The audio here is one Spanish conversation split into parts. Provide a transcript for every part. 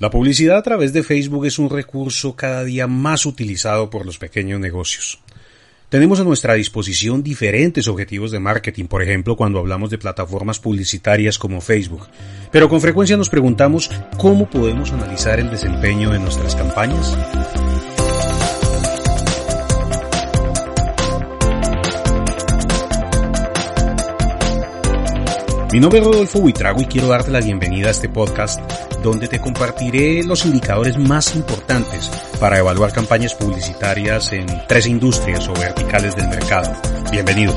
La publicidad a través de Facebook es un recurso cada día más utilizado por los pequeños negocios. Tenemos a nuestra disposición diferentes objetivos de marketing, por ejemplo, cuando hablamos de plataformas publicitarias como Facebook. Pero con frecuencia nos preguntamos cómo podemos analizar el desempeño de nuestras campañas. Mi nombre es Rodolfo Buitrago y quiero darte la bienvenida a este podcast donde te compartiré los indicadores más importantes para evaluar campañas publicitarias en tres industrias o verticales del mercado. Bienvenido.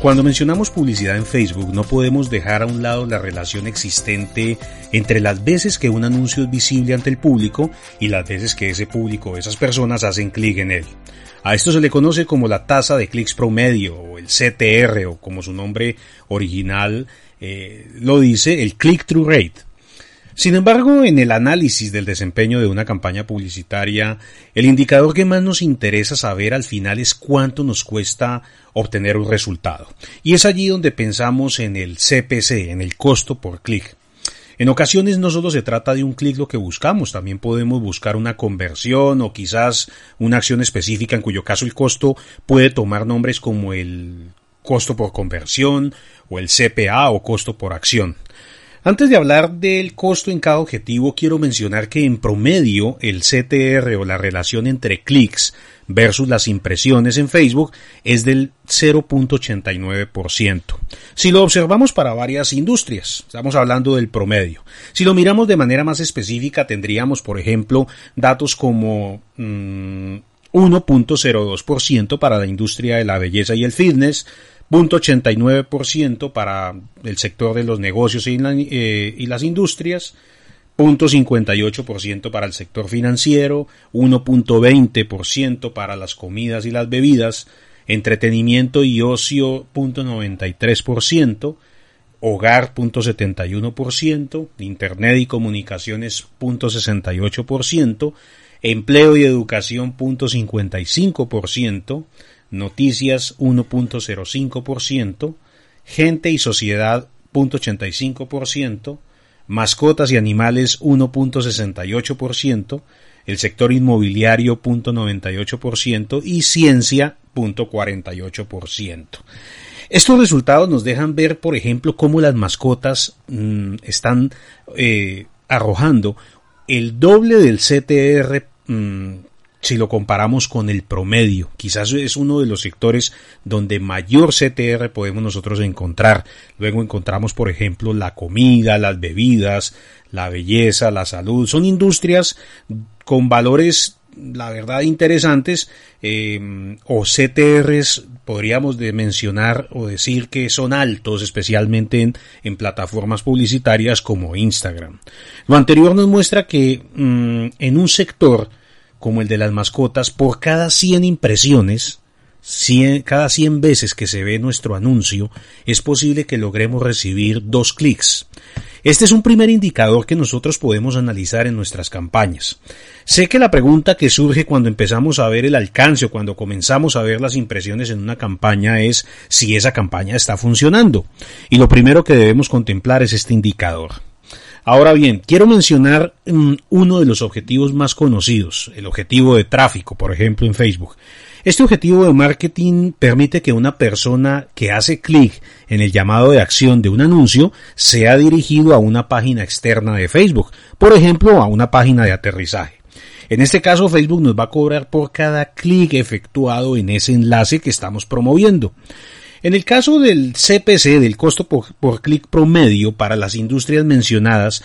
Cuando mencionamos publicidad en Facebook no podemos dejar a un lado la relación existente entre las veces que un anuncio es visible ante el público y las veces que ese público o esas personas hacen clic en él. A esto se le conoce como la tasa de clics promedio o el CTR o como su nombre original eh, lo dice, el click-through rate. Sin embargo, en el análisis del desempeño de una campaña publicitaria, el indicador que más nos interesa saber al final es cuánto nos cuesta obtener un resultado. Y es allí donde pensamos en el CPC, en el costo por clic. En ocasiones no solo se trata de un clic lo que buscamos, también podemos buscar una conversión o quizás una acción específica en cuyo caso el costo puede tomar nombres como el costo por conversión o el CPA o costo por acción. Antes de hablar del costo en cada objetivo, quiero mencionar que en promedio el CTR o la relación entre clics versus las impresiones en Facebook es del 0.89%. Si lo observamos para varias industrias, estamos hablando del promedio. Si lo miramos de manera más específica, tendríamos, por ejemplo, datos como 1.02% mm, para la industria de la belleza y el fitness, 0.89% para el sector de los negocios y, eh, y las industrias, 0.58% para el sector financiero, 1.20% para las comidas y las bebidas, entretenimiento y ocio 0.93%, hogar 0.71%, internet y comunicaciones 0.68%, empleo y educación 0.55%, noticias 1.05%, gente y sociedad 0.85%, mascotas y animales 1.68%, el sector inmobiliario 0.98% y ciencia 0.48%. Estos resultados nos dejan ver, por ejemplo, cómo las mascotas mm, están eh, arrojando el doble del CTR mm, si lo comparamos con el promedio. Quizás es uno de los sectores donde mayor CTR podemos nosotros encontrar. Luego encontramos, por ejemplo, la comida, las bebidas, la belleza, la salud. Son industrias con valores, la verdad, interesantes eh, o CTRs podríamos de mencionar o decir que son altos, especialmente en, en, plataformas publicitarias como Instagram. Lo anterior nos muestra que mm, en un sector como el de las mascotas, por cada 100 impresiones, cada 100 veces que se ve nuestro anuncio, es posible que logremos recibir dos clics. Este es un primer indicador que nosotros podemos analizar en nuestras campañas. Sé que la pregunta que surge cuando empezamos a ver el alcance o cuando comenzamos a ver las impresiones en una campaña es si esa campaña está funcionando. Y lo primero que debemos contemplar es este indicador. Ahora bien, quiero mencionar mm, uno de los objetivos más conocidos, el objetivo de tráfico, por ejemplo, en Facebook. Este objetivo de marketing permite que una persona que hace clic en el llamado de acción de un anuncio sea dirigido a una página externa de Facebook, por ejemplo, a una página de aterrizaje. En este caso, Facebook nos va a cobrar por cada clic efectuado en ese enlace que estamos promoviendo. En el caso del CPC, del costo por, clic promedio para las industrias mencionadas,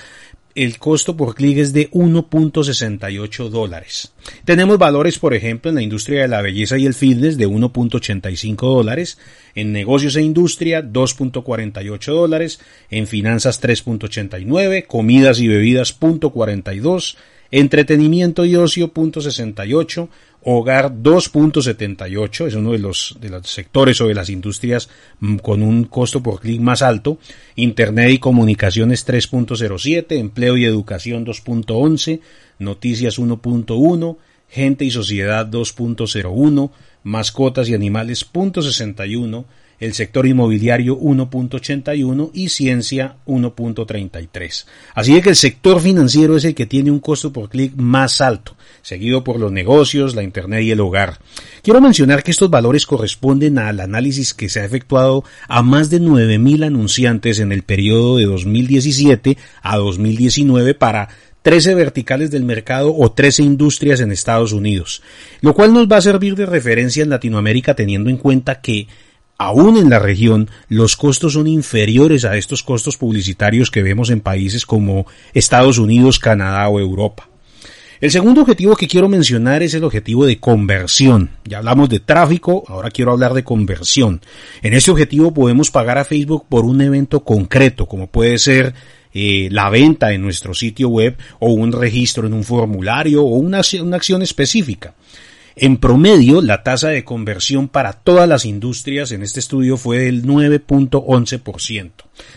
el costo por clic es de 1.68 dólares. Tenemos valores, por ejemplo, en la industria de la belleza y el fitness de 1.85 dólares, en negocios e industria 2.48 dólares, en finanzas 3.89, comidas y bebidas 0.42, entretenimiento y ocio 0.68, Hogar 2.78 es uno de los, de los sectores o de las industrias mm, con un costo por clic más alto. Internet y comunicaciones 3.07, empleo y educación 2.11, noticias 1.1, gente y sociedad 2.01, mascotas y animales 0.61, el sector inmobiliario 1.81 y ciencia 1.33. Así que el sector financiero es el que tiene un costo por clic más alto, seguido por los negocios, la Internet y el hogar. Quiero mencionar que estos valores corresponden al análisis que se ha efectuado a más de 9.000 anunciantes en el periodo de 2017 a 2019 para 13 verticales del mercado o 13 industrias en Estados Unidos, lo cual nos va a servir de referencia en Latinoamérica teniendo en cuenta que aún en la región, los costos son inferiores a estos costos publicitarios que vemos en países como Estados Unidos, Canadá o Europa. El segundo objetivo que quiero mencionar es el objetivo de conversión. Ya hablamos de tráfico, ahora quiero hablar de conversión. En este objetivo podemos pagar a Facebook por un evento concreto, como puede ser eh, la venta en nuestro sitio web o un registro en un formulario o una, una acción específica. En promedio, la tasa de conversión para todas las industrias en este estudio fue del 9.11%.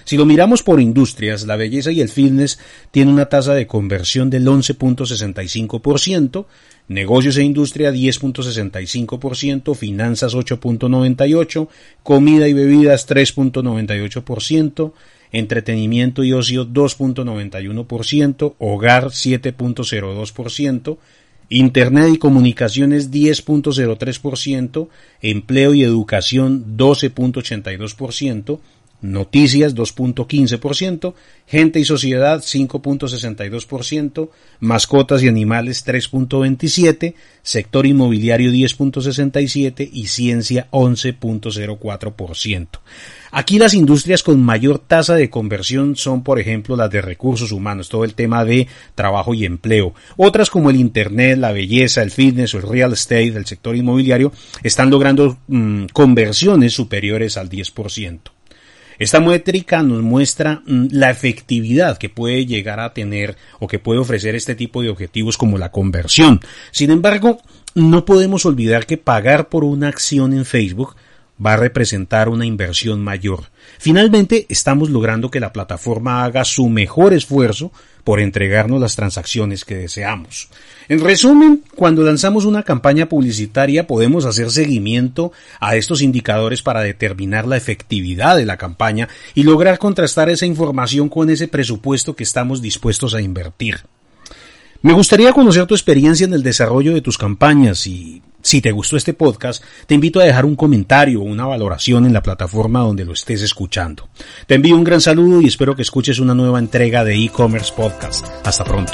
Si lo miramos por industrias, la belleza y el fitness tiene una tasa de conversión del 11.65%, negocios e industria 10.65%, finanzas 8.98%, comida y bebidas 3.98%, entretenimiento y ocio 2.91%, hogar 7.02%, Internet y comunicaciones 10.03%, empleo y educación 12.82%, noticias 2.15%, gente y sociedad 5.62%, mascotas y animales 3.27%, sector inmobiliario 10.67% y ciencia 11.04%. Aquí las industrias con mayor tasa de conversión son, por ejemplo, las de recursos humanos, todo el tema de trabajo y empleo. Otras como el Internet, la belleza, el fitness o el real estate, el sector inmobiliario, están logrando mm, conversiones superiores al 10%. Esta métrica nos muestra mm, la efectividad que puede llegar a tener o que puede ofrecer este tipo de objetivos como la conversión. Sin embargo, no podemos olvidar que pagar por una acción en Facebook va a representar una inversión mayor. Finalmente, estamos logrando que la plataforma haga su mejor esfuerzo por entregarnos las transacciones que deseamos. En resumen, cuando lanzamos una campaña publicitaria podemos hacer seguimiento a estos indicadores para determinar la efectividad de la campaña y lograr contrastar esa información con ese presupuesto que estamos dispuestos a invertir. Me gustaría conocer tu experiencia en el desarrollo de tus campañas y si te gustó este podcast, te invito a dejar un comentario o una valoración en la plataforma donde lo estés escuchando. Te envío un gran saludo y espero que escuches una nueva entrega de e-commerce podcast. Hasta pronto.